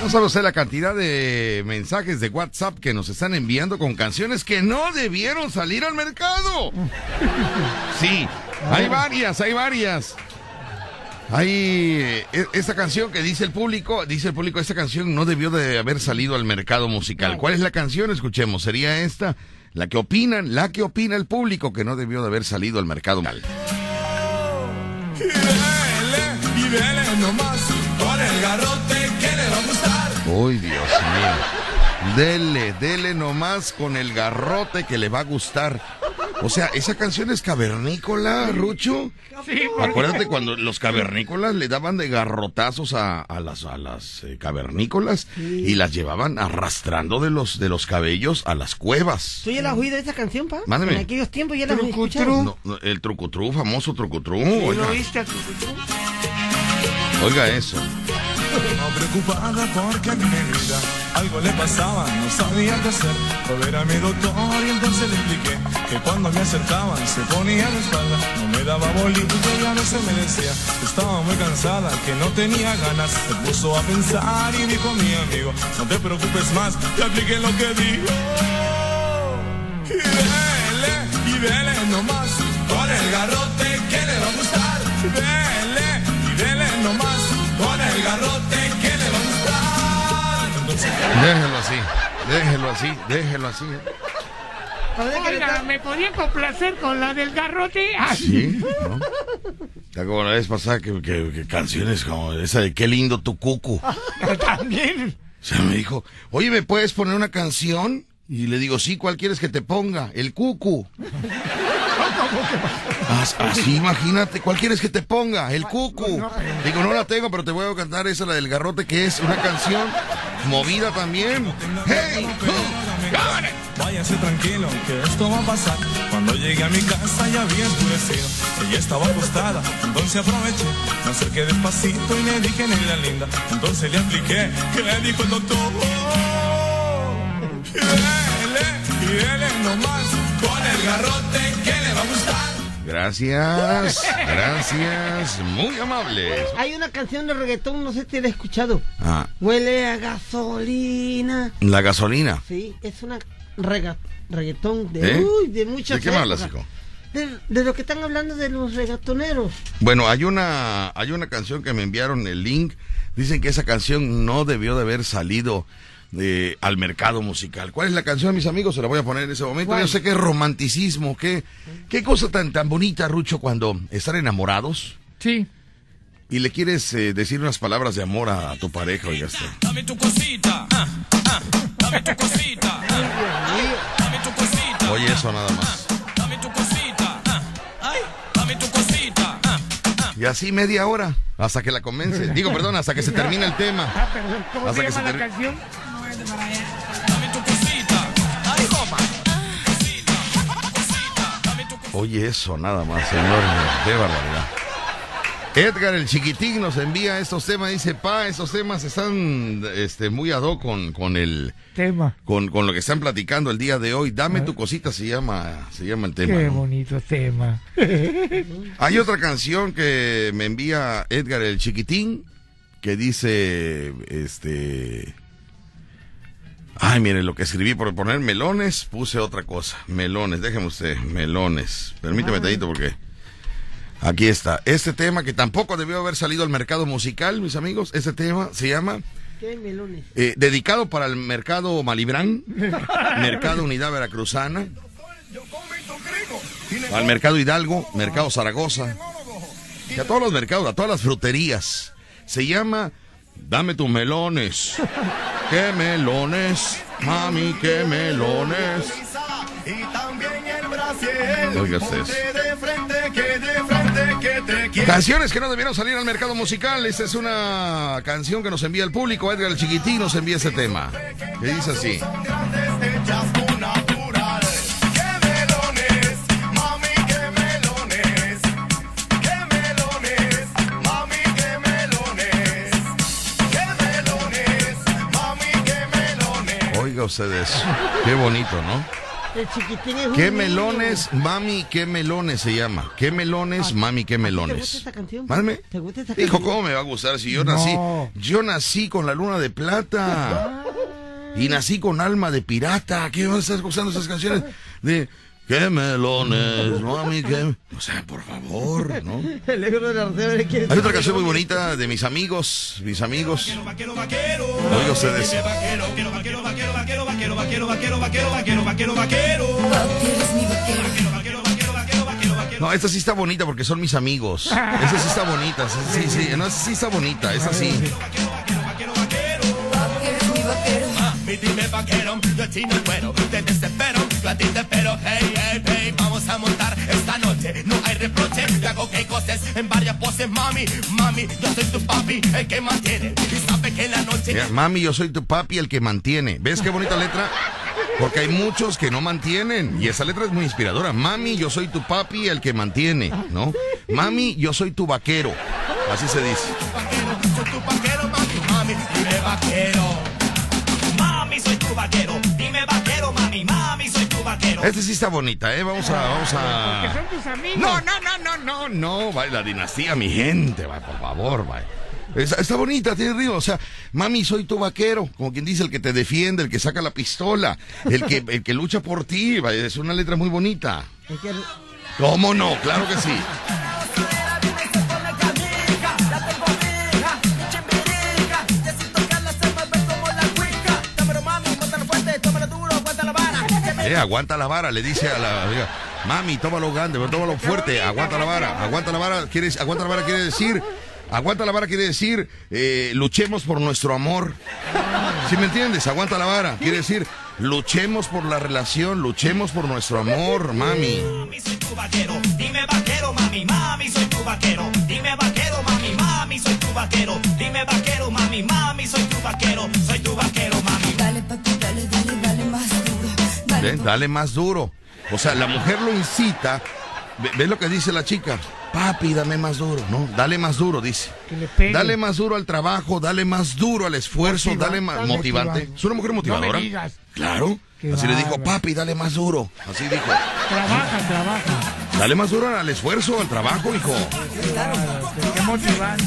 no sabe usted la cantidad de mensajes de WhatsApp que nos están enviando con canciones que no debieron salir al mercado. Sí, hay varias, hay varias. Hay eh, esta canción que dice el público, dice el público, esta canción no debió de haber salido al mercado musical. ¿Cuál es la canción? Escuchemos, sería esta, la que opinan, la que opina el público que no debió de haber salido al mercado musical. Y dele nomás con el garrote Uy, Dios mío. Dele, dele nomás con el garrote que le va a gustar. O sea, esa canción es cavernícola, Rucho. Sí, Acuérdate cuando los cavernícolas le daban de garrotazos a, a las, a las eh, cavernícolas y las llevaban arrastrando de los, de los cabellos a las cuevas. ¿Tú ya la has oído esa canción, pa? Mándame. En aquellos tiempos ya la Trucutru. escuchado. No, no, el trucutrú, famoso trucutrú. ¿Sí Oiga, ¿Lo oíste a tu- oiga eso. No preocupada porque a mi negrita algo le pasaba, no sabía qué hacer. Fue a mi doctor y entonces le expliqué que cuando me acercaban se ponía de espalda, no me daba bolito y a veces me decía estaba muy cansada, que no tenía ganas. Se puso a pensar y dijo mi amigo, no te preocupes más, te apliqué lo que dijo. Y dele, y dele nomás, con el garrote que le va a gustar. Dele, y dele nomás, Déjelo así, déjelo así, déjelo así. Oiga, ¿me podía complacer con la del garrote? Sí, ¿no? Está como la vez pasada que, que- que canciones como esa de Qué lindo tu cucu. También. O sea, me dijo, oye, ¿me puedes poner una canción Y le digo, sí, ¿cuál quieres que te ponga? El cucu. As- Así, imagínate, ¿cuál quieres que te ponga? El cucu. Digo, no la tengo, pero te voy a cantar esa, la del garrote, que es una canción movida también. ¡Hey! Váyase tranquilo, que esto va a pasar. Cuando llegué a mi casa ya había oscurecido. Ella estaba acostada, entonces aproveché. Me acerqué despacito y le dije, negra linda. Entonces le apliqué, que le dijo el doctor. Y dele, y dele nomás con el garrote que le va a gustar. Gracias, gracias, muy amables. Hay una canción de reggaetón, no sé si la he escuchado. Ah, Huele a gasolina. la gasolina. Sí, es una rega- reggaetón de, ¿Eh? uy, de muchas ¿De qué me hablas, épocas. hijo? De, de lo que están hablando de los reggaetoneros. Bueno, hay una, hay una canción que me enviaron el link. Dicen que esa canción no debió de haber salido al mercado musical. ¿Cuál es la canción, mis amigos? Se la voy a poner en ese momento. ¿Cuál? Yo sé que es romanticismo. ¿Qué, qué cosa tan, tan bonita, Rucho, cuando están enamorados Sí. y le quieres eh, decir unas palabras de amor a, a tu pareja, oiga usted. Dame tu cosita, ah, ah, dame tu cosita, ah, dame tu cosita. Oye, eso nada más. Dame tu cosita, ay, dame tu cosita, Y así media hora, hasta que la convence. Digo, perdón, hasta que se termina el tema. Ah, perdón. ¿Cómo Hasta se que llama se la dame tu cosita, ay, toma. Oye, eso nada más, señor. Qué barbaridad. Edgar, el chiquitín, nos envía estos temas. Dice, pa, estos temas están este, muy ad hoc con, con el... Tema. Con, con lo que están platicando el día de hoy. Dame tu cosita, se llama, se llama el tema. Qué ¿no? bonito tema. Hay otra canción que me envía Edgar el chiquitín que dice, este... Ay, mire, lo que escribí por poner melones, puse otra cosa. Melones, déjeme usted, melones. Permíteme tantito porque... Aquí está. Este tema que tampoco debió haber salido al mercado musical, mis amigos. Este tema se llama ¿Qué melones? eh, dedicado para el mercado Malibrán, mercado Unidad Veracruzana, al mercado Hidalgo, mercado Zaragoza, y a todos los mercados, a todas las fruterías. Se llama Dame tus melones. ¿Qué melones? Mami, qué melones. Y también el brasier. Oiga ustedes. de frente, que de frente, que te quiero. Canciones que no debieron salir al mercado musical. Esta es una canción que nos envía el público. Edgar el Chiquitín nos envía ese tema. Que dice así. Melones. Oiga ustedes. Qué bonito, ¿no? El chiquitín es un ¿Qué niño. melones, mami, qué melones se llama? ¿Qué melones, mami, qué ¿Te gusta melones? esta canción? ¿Te gusta esta Hijo, canción? ¿cómo me va a gustar si yo nací? Yo nací con la luna de plata. Y nací con alma de pirata. ¿Qué vas a estar escuchando esas canciones? De qué melones, mami, qué. O sea, por favor, ¿no? El Hay otra canción muy bonita de mis amigos, mis amigos. Vaquero, vaquero. Oiga ustedes. Vaquero, vaquero, vaquero, vaquero, vaquero, vaquero, vaquero, vaquero, vaquero, vaquero, vaquero, vaquero. No, esta sí está bonita porque son mis amigos. Esa sí está bonita. Sí, sí, sí. No, esa sí está bonita. Esa sí. Mami, dime vaquero, yo a ti no puedo, te desespero, te espero, hey, hey, hey, vamos a montar esta noche, no hay reproche, te hago que cosas en varias poses, mami, mami, yo soy tu papi, el que mantiene, y sabe que en la noche... Mira, mami, yo soy tu papi, el que mantiene. ¿Ves qué bonita letra? Porque hay muchos que no mantienen. Y esa letra es muy inspiradora. Mami, yo soy tu papi, el que mantiene, ¿no? Mami, yo soy tu vaquero. Así se dice. Vaquero, soy tu vaquero, mami, mami, dime vaquero. Mami, soy tu vaquero, Este sí está bonita, ¿eh? Vamos a... Vamos a... son tus amigos. No, no, no, no, no, no. Va, la dinastía, mi gente, va, por favor, va. Está, está bonita, tiene río. O sea, mami, soy tu vaquero. Como quien dice, el que te defiende, el que saca la pistola, el que, el que lucha por ti. va, Es una letra muy bonita. ¿Cómo no? Claro que sí. Eh, aguanta la vara, le dice a la amiga, mami, tómalo grande, tómalo fuerte, aguanta la vara, aguanta la vara, quiere, aguanta la vara quiere decir, aguanta la vara quiere decir, eh, luchemos por nuestro amor. ¿Sí me entiendes? Aguanta la vara, quiere decir, Luchemos por la relación, luchemos por nuestro amor, mami. Dale, ¿Ven? Dale más duro. O sea, la mujer lo incita. Ve- ¿Ves lo que dice la chica? Papi, dame más duro, ¿no? Dale más duro, dice. Que le pegue. Dale más duro al trabajo, dale más duro al esfuerzo, Motiva- dale más motivante. motivando. Es una mujer motivadora. No me digas. Claro. Qué Así le dijo, papi, dale más duro. Así dijo. Trabaja, trabaja. Dale más duro al esfuerzo, al trabajo, hijo. Qué motivante.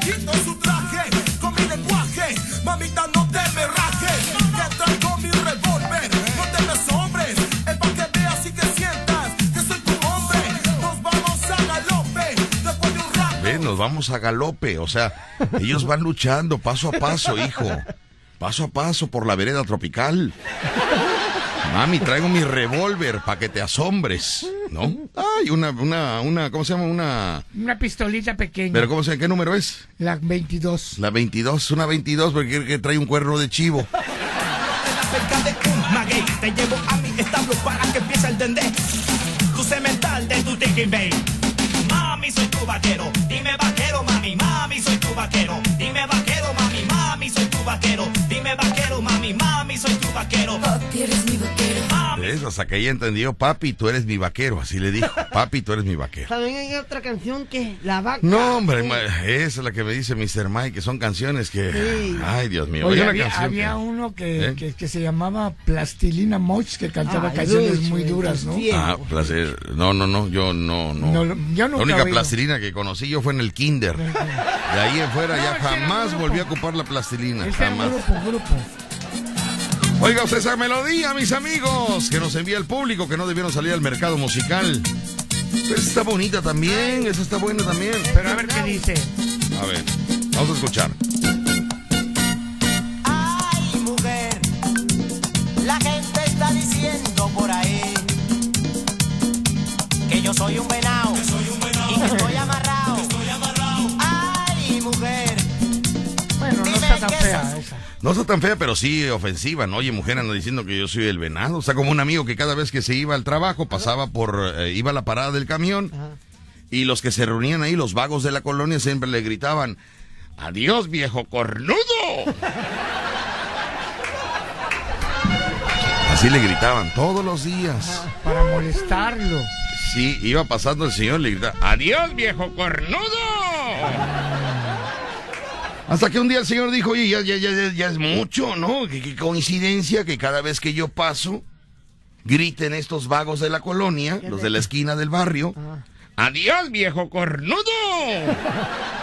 Quito su traje con mi lenguaje. Mamita, no te me rajes. Vamos a galope. O sea, ellos van luchando paso a paso, hijo. Paso a paso por la vereda tropical. Mami, traigo mi revólver para que te asombres, ¿no? Ay, una, una, una, ¿cómo se llama? Una... Una pistolita pequeña. ¿Pero cómo se llama? ¿Qué número es? La 22. La 22, una 22 porque quiere que trae un cuerno de chivo. Te llevo a mi establo para que empiece el dendé. Tu cemental de tu. Mami, soy tu vaquero, Dime vaquero, mami, mami, soy tu vaquero. Dime vaquero, mami, mami, soy tu vaquero. papi, eres mi. ¿Ves? Hasta que ella entendió, papi, tú eres mi vaquero. Así le dijo, papi, tú eres mi vaquero. También hay otra canción que La Vaca. No, hombre, esa es la que me dice Mr. Mike, que son canciones que... Sí. Ay, Dios mío. Oye, había, canción había que- uno que, ¿Eh? que, que se llamaba Plastilina Moch, que cantaba Ay, canciones muy duras, ¿no? Ah, placer. No, no, no, yo no, no. No, lo- yo nunca la única plastilina que conocí yo fue en el kinder. De ahí en fuera No, ya jamás volví a ocupar la plastilina. Ese era Jamás. grupo, grupo. Oiga usted esa melodía, mis amigos, que nos envía el público, que no debieron salir al mercado musical. Esa está bonita también, esa está buena también. Pero a ver qué dice. A ver, vamos a escuchar. No está tan fea, pero sí ofensiva, ¿no? Oye, mujer anda diciendo que yo soy el venado. O sea, como un amigo que cada vez que se iba al trabajo pasaba por, eh, iba a la parada del camión y los que se reunían ahí, los vagos de la colonia, siempre le gritaban, adiós viejo cornudo. Así le gritaban todos los días. Para molestarlo. Sí, iba pasando el señor y le gritaba, adiós viejo cornudo. Hasta que un día el señor dijo, oye, ya, ya, ya, ya- ya es mucho, ¿no? Qué, qué coincidencia que cada vez que yo paso, griten estos vagos de la colonia, los de la esquina del barrio, adiós viejo cornudo.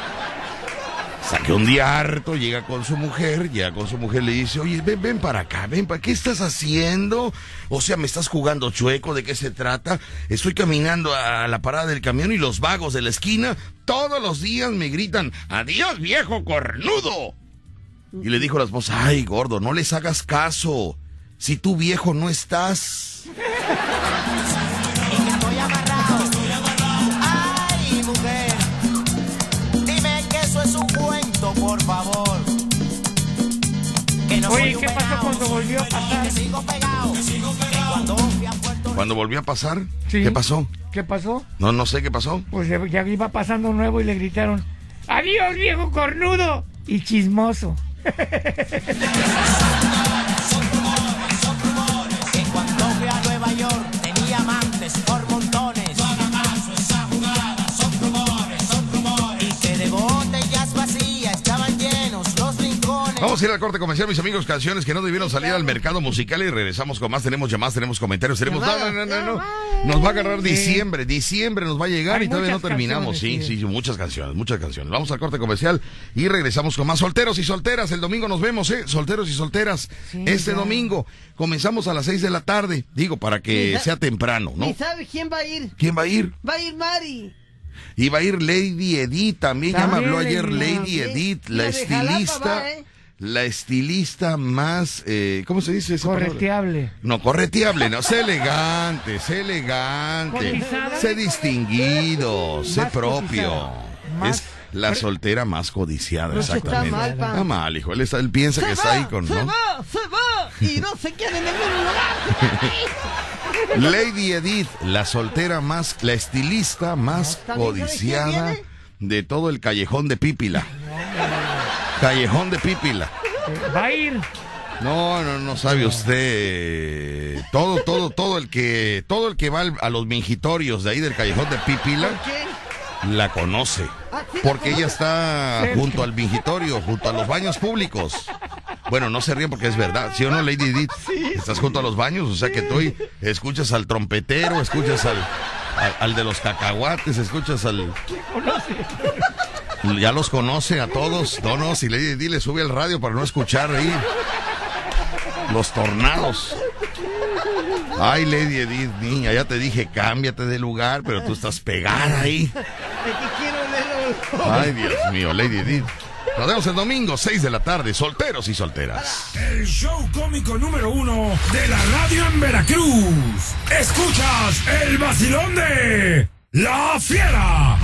Hasta que un día harto llega con su mujer, llega con su mujer le dice, oye, ven, ven para acá, ven para ¿qué estás haciendo? O sea, ¿me estás jugando chueco? ¿De qué se trata? Estoy caminando a la parada del camión y los vagos de la esquina todos los días me gritan, adiós viejo cornudo. Y le dijo a la esposa, ay gordo, no les hagas caso. Si tú viejo no estás. Favor. Que no Oye, ¿qué pasó cuando volvió a pasar? que sigo pegado. Que cuando fui a Puerto Cuando volvió a pasar, Sí. ¿qué pasó? ¿Qué pasó? No, no sé qué pasó. Pues ya ya iba pasando nuevo y le gritaron, adiós viejo cornudo y chismoso. Vamos a ir al corte comercial, mis amigos, canciones que no debieron salir al mercado musical y regresamos con más. Tenemos llamadas, tenemos comentarios, tenemos... No, no, no, no, no. Nos va a agarrar diciembre, diciembre nos va a llegar Hay y todavía no terminamos. Sí, sí, muchas canciones, muchas canciones. Vamos al corte comercial y regresamos con más solteros y solteras. El domingo nos vemos, ¿eh? Solteros y solteras. Sí, este ya. domingo comenzamos a las seis de la tarde, digo, para que ¿Y sa- sea temprano, ¿no? ¿Y sabes quién va a ir? ¿Quién va a ir? Va a ir Mari. Y va a ir Lady Edith, también, ya me También habló ayer Lady Edith. La estilista, va, ¿eh? La estilista más, eh, ¿cómo se dice esa palabra? Correteable. No, correteable, no, sé elegante, sé elegante, Cotizada. sé distinguido, sé Más propio. Es la soltera más codiciada, Pero que está exactamente. mal, pa. Está mal, hijo. Él, está- él piensa que Se está va, ahí con, se ¿no? va, se va y no se queda en mismo lugar. Lady Edith, la soltera más, la estilista más ¿también sabe quién codiciada de todo el callejón de Pípila. Callejón de Pípila. Va a ir. No, no, no sabe usted. Todo, todo, todo el que, todo el que va a los mingitorios de ahí del callejón de Pípila la conoce. Porque ella está junto al mingitorio, junto a los baños públicos. Bueno, no se ríen porque es verdad. ¿Sí o no, Lady Edith? Estás junto a los baños, o sea que tú ahí escuchas al trompetero, escuchas al, al, al de los cacahuates, escuchas al... Ya los conoce a todos. No, no, si Lady Edith le sube al radio para no escuchar ahí los tornados. Ay, Lady Edith, niña, ya te dije, cámbiate de lugar, pero tú estás pegada ahí. Es que quiero leerlo. Ay, Dios mío, Lady Edith. Nos vemos el domingo, 6 de la tarde, solteros y solteras. El show cómico número uno de la radio en Veracruz. Escuchas el vacilón de La Fiera.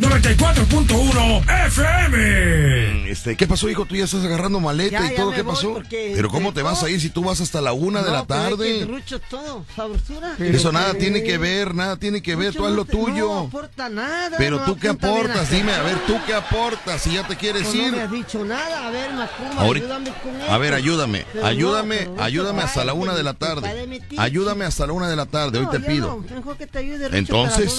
94.1 FM. Este, ¿qué pasó, hijo? Tú ya estás agarrando maleta Ya, y ya todo, ¿qué pasó? Pero ¿cómo te vas a ir si tú vas hasta la una de la tarde? Rucho todo, sabrosura. Eso nada tiene que ver, nada tiene que ver, Rucho tú haz no lo te- No tuyo. aporta nada. Pero no tú qué aportas, a- dime, a ver, tú qué aportas, si ya te quieres No, ir. No me has dicho nada. A ver, Macumba, ayúdame con A ver, esto. ayúdame, Pero ayúdame, ayúdame hasta la una de la tarde. Ayúdame hasta la una de la tarde, hoy te pido. mejor que te ayude Rucho Entonces,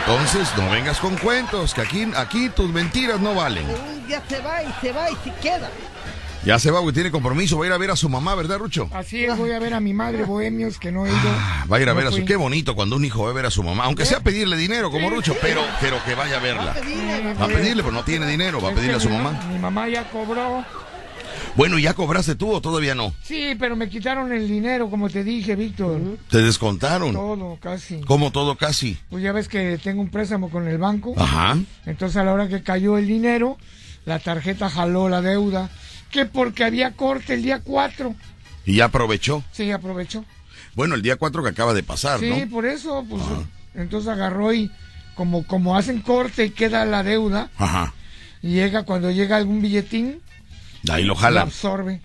entonces no vengas con cuentos, que aquí, aquí tus mentiras no valen. Un día se va y se va y se queda. Ya se va, güey, tiene compromiso, va a ir a ver a su mamá, ¿verdad, Rucho? Así es, voy a ver a mi madre Bohemios que no he ido. Va a ir a No ver a su... Qué bonito cuando un hijo va a ver a su mamá, aunque sea pedirle dinero como Rucho, pero, pero que vaya a verla. Va a pedirle, pero no tiene dinero, va a pedirle a su mamá. Mi mamá ya cobró. Bueno, ¿ya cobraste tú o todavía no? Sí, pero me quitaron el dinero, como te dije, Víctor. Te descontaron. Todo, casi. Como todo casi. Pues ya ves que tengo un préstamo con el banco. Ajá. Entonces a la hora que cayó el dinero, la tarjeta jaló la deuda. Que porque había corte el día 4. Y ya aprovechó. Sí, aprovechó. Bueno, el día 4 que acaba de pasar, Sí, ¿no? por eso, pues entonces agarró y como, como hacen corte y queda la deuda, Ajá. y llega cuando llega algún billetín, De ahí lo la jala. absorbe.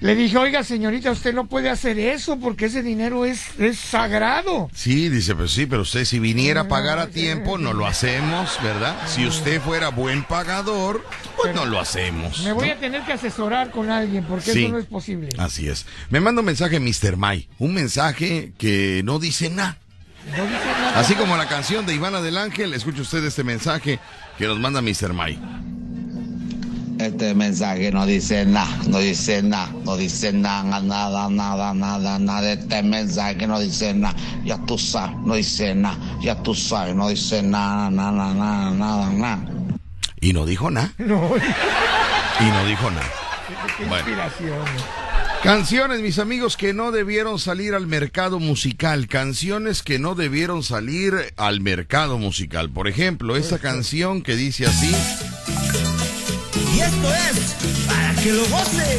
Le dije, oiga señorita, usted no puede hacer eso porque ese dinero es, es sagrado. Sí, dice, pues sí, pero usted si viniera a pagar a tiempo, no lo hacemos, ¿verdad? Si usted fuera buen pagador, pues no lo hacemos. Me voy ¿no? a tener que asesorar con alguien porque Sí. eso no es posible. Así es. Me manda un mensaje Mr. Mai, un mensaje que no dice nada. No dice nada. Así como la canción de Ivana del Ángel, escuche usted este mensaje que nos manda Mr. Mai. Este mensaje no dice nada, no dice nada, no dice nada, nada, nada, nada, nada. Este mensaje no dice nada, ya tú sabes, no dice nada, ya tú sabes, no dice nada, nada, nada, nada, nada. Y no dijo nada. No, Y no dijo nada. qué Bueno. inspiración. Canciones, mis amigos, que no debieron salir al mercado musical. Canciones que no debieron salir al mercado musical. Por ejemplo, esta canción que dice así. Y esto es para que lo goce.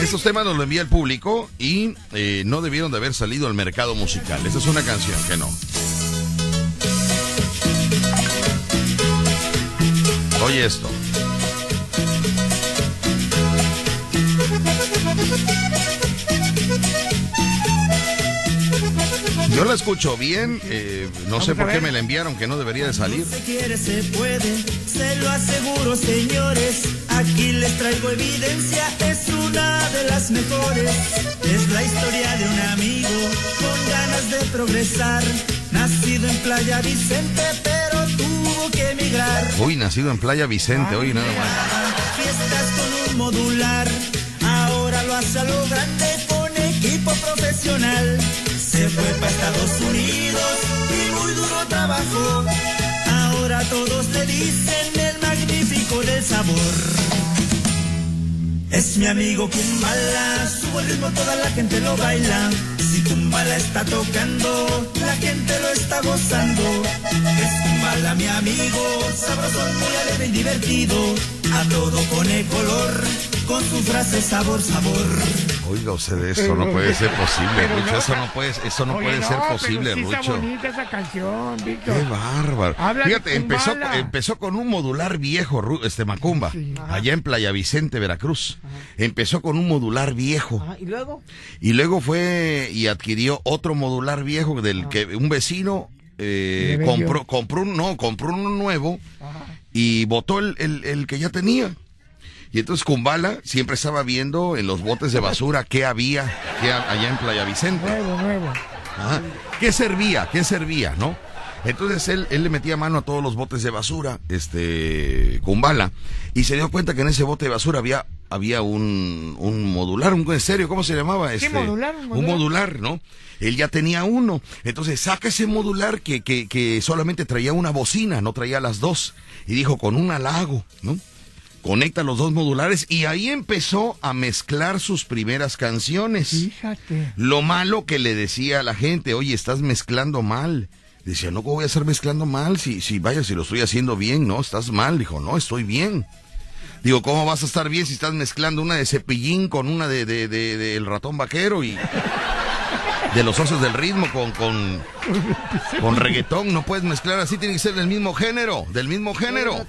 Estos temas nos lo envía el público y eh, no debieron de haber salido al mercado musical. Esta es una canción que no. Oye esto. Yo la escucho bien, eh, no sé Vamos por qué me la enviaron que no debería de salir. Se quiere, se puede, se lo aseguro, señores. Aquí les traigo evidencia, es una de las mejores. Es la historia de un amigo con ganas de progresar. Nacido en Playa Vicente, pero tuvo que emigrar. Uy, nacido en Playa Vicente, hoy nada más. Fiestas con un modular, ahora lo hace a lo grande con equipo profesional. Se fue para Estados Unidos y muy duro trabajó. Ahora todos le dicen el magnífico del sabor. Es mi amigo Kumbala, sube el ritmo, toda la gente lo baila. Si Kumbala está tocando, la gente lo está gozando. Es Kumbala mi amigo, sabroso, muy alegre y divertido. A todo pone color, con su frase sabor, sabor. Oiga usted, esto no puede ser posible, Rucho. no, Eso no puede, eso no Oye, puede ser posible, pero sí Rucho. Está bonita esa canción, Víctor. Qué bárbaro. Habla Fíjate, empezó, empezó con un modular viejo, este Macumba, allá en Playa Vicente, Veracruz. Empezó con un modular viejo. Ajá, ¿Y luego? Y luego fue y adquirió otro modular viejo del que un vecino eh, compró, compró un, no, compró uno nuevo y botó el, el- el que ya tenía. Y entonces Kumbala siempre estaba viendo en los botes de basura qué había qué ha- allá en Playa Vicente. Nuevo, nuevo. Ajá. ¿Qué servía? ¿Qué servía? ¿No? Entonces él, él le metía mano a todos los botes de basura, este, Kumbala, y se dio cuenta que en ese bote de basura había, había un, un modular, un en serio, ¿cómo se llamaba? Este, modular, un Un modular. modular, ¿no? Él ya tenía uno. Entonces saca ese modular que, que, que solamente traía una bocina, no traía las dos. Y dijo, con un halago, ¿no? Conecta los dos modulares y ahí empezó a mezclar sus primeras canciones. Fíjate. Lo malo que le decía a la gente, oye, estás mezclando mal. Decía, no, ¿cómo voy a estar mezclando mal? Si, si vaya, si lo estoy haciendo bien, no, estás mal. Dijo, no, estoy bien. Digo, ¿cómo vas a estar bien si estás mezclando una de cepillín con una de, de, de- del ratón vaquero y de los osos del ritmo con, con, con reggaetón? No puedes mezclar así, tiene que ser del mismo género, del mismo género.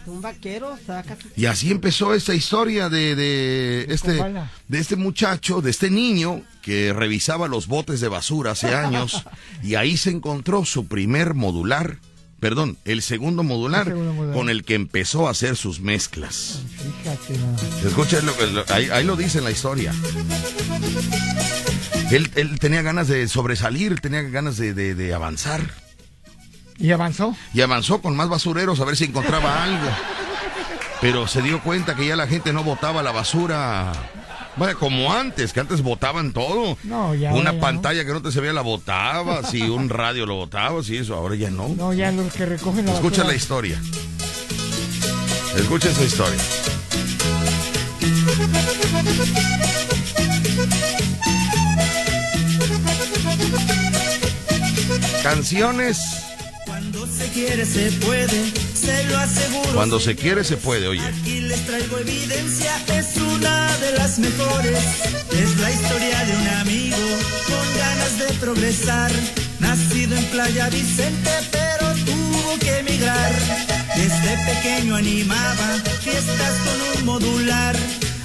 Y así empezó esta historia de, de este de este muchacho, de este niño que revisaba los botes de basura hace años y ahí se encontró su primer modular, perdón, el segundo modular, El segundo modular. con el que empezó a hacer sus mezclas. Fíjate. no. Escucha, lo, que- lo- ahí, ahí lo dice en la historia. Él, él tenía ganas de sobresalir, tenía ganas de, de- de avanzar. ¿Y avanzó? Y avanzó con más basureros a ver si encontraba algo. Pero se dio cuenta que ya la gente no botaba la basura. Vaya, como antes, que antes botaban todo. No, ya. Una ya no. pantalla que no te se veía la botabas y un radio lo botabas y eso, ahora ya no. No, ya los que recogen la Escucha basura. la historia. Escucha esa historia. Canciones, Cuando se quiere se puede, se lo aseguro. cuando se quiere se puede, oye. Y les traigo evidencia, es una de las mejores. Es la historia de un amigo con ganas de progresar. Nacido en Playa Vicente, pero tuvo que emigrar. Desde pequeño animaba fiestas con un modular.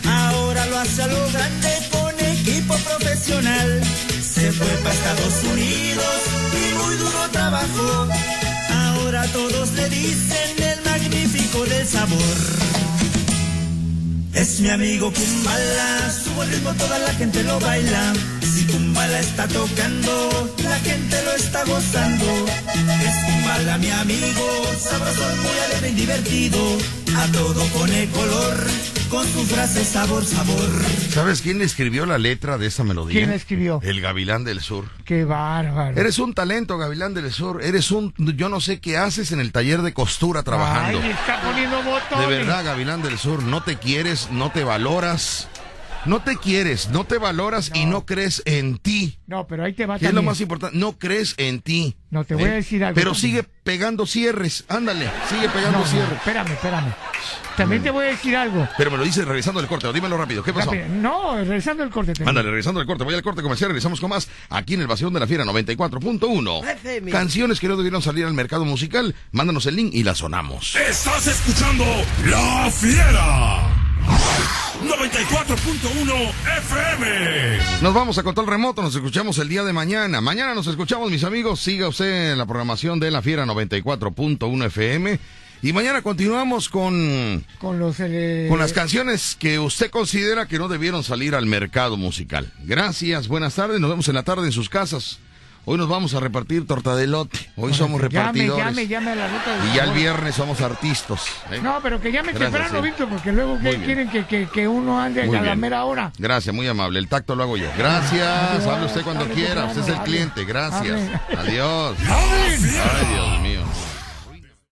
Ahora lo hace a lo grande con equipo profesional. Se fue para Estados Unidos y muy duro trabajó. Ahora todos le dicen el magnífico del sabor. Es mi amigo Kumbala, subo el ritmo, toda la gente lo baila. Si Kumbala está tocando, la gente lo está gozando. Es Kumbala mi amigo, sabroso, muy alegre y divertido. A todo con el color, con su frase sabor, sabor. ¿Sabes quién escribió la letra de esa melodía? ¿Quién escribió? El Gavilán del Sur. Qué bárbaro. Eres un talento, Gavilán del Sur. Eres un, yo no sé qué haces en el taller de costura trabajando. Ay, está poniendo botones. De verdad, Gavilán del Sur, no te quieres, no te valoras. No te quieres, no te valoras y no crees en ti. No, pero ahí te va ¿Qué es lo también. más importante? No crees en ti. No, te voy a decir algo Pero también. sigue pegando cierres. Ándale, sigue pegando No, no, cierres. espérame, espérame. También te voy a decir algo. Pero me lo dices regresando el corte. Dímelo rápido. ¿Qué pasó? Rápido. No, regresando el corte. te- Ándale, regresando al corte. Voy al corte comercial. Regresamos con más aquí en el Vacilón de la Fiera 94.1. FM. Canciones que no debieron salir al mercado musical. Mándanos el link y la sonamos. Estás escuchando La Fiera. 94.1 FM. Nos vamos a control remoto, nos escuchamos el día de mañana. Mañana nos escuchamos, mis amigos. Siga usted en la programación de La Fiera 94.1 FM. Y mañana continuamos con, Con los... eh, con las canciones que usted considera que no debieron salir al mercado musical. Gracias, buenas tardes. Nos vemos en la tarde en sus casas. Hoy nos vamos a repartir torta de lote. Hoy somos Llame, repartidores. llame, llame a la ruta Y ya el viernes somos artistas. ¿eh? No, pero que llame Gracias, temprano, sí. Víctor, porque luego que quieren que, que, que uno ande Muy a la bien. mera hora. Gracias, muy amable. El tacto lo hago yo. Gracias. Adiós, Hable usted cuando hable quiera. temprano, Usted es el cliente. Gracias. Hable. Adiós. La. Ay, Dios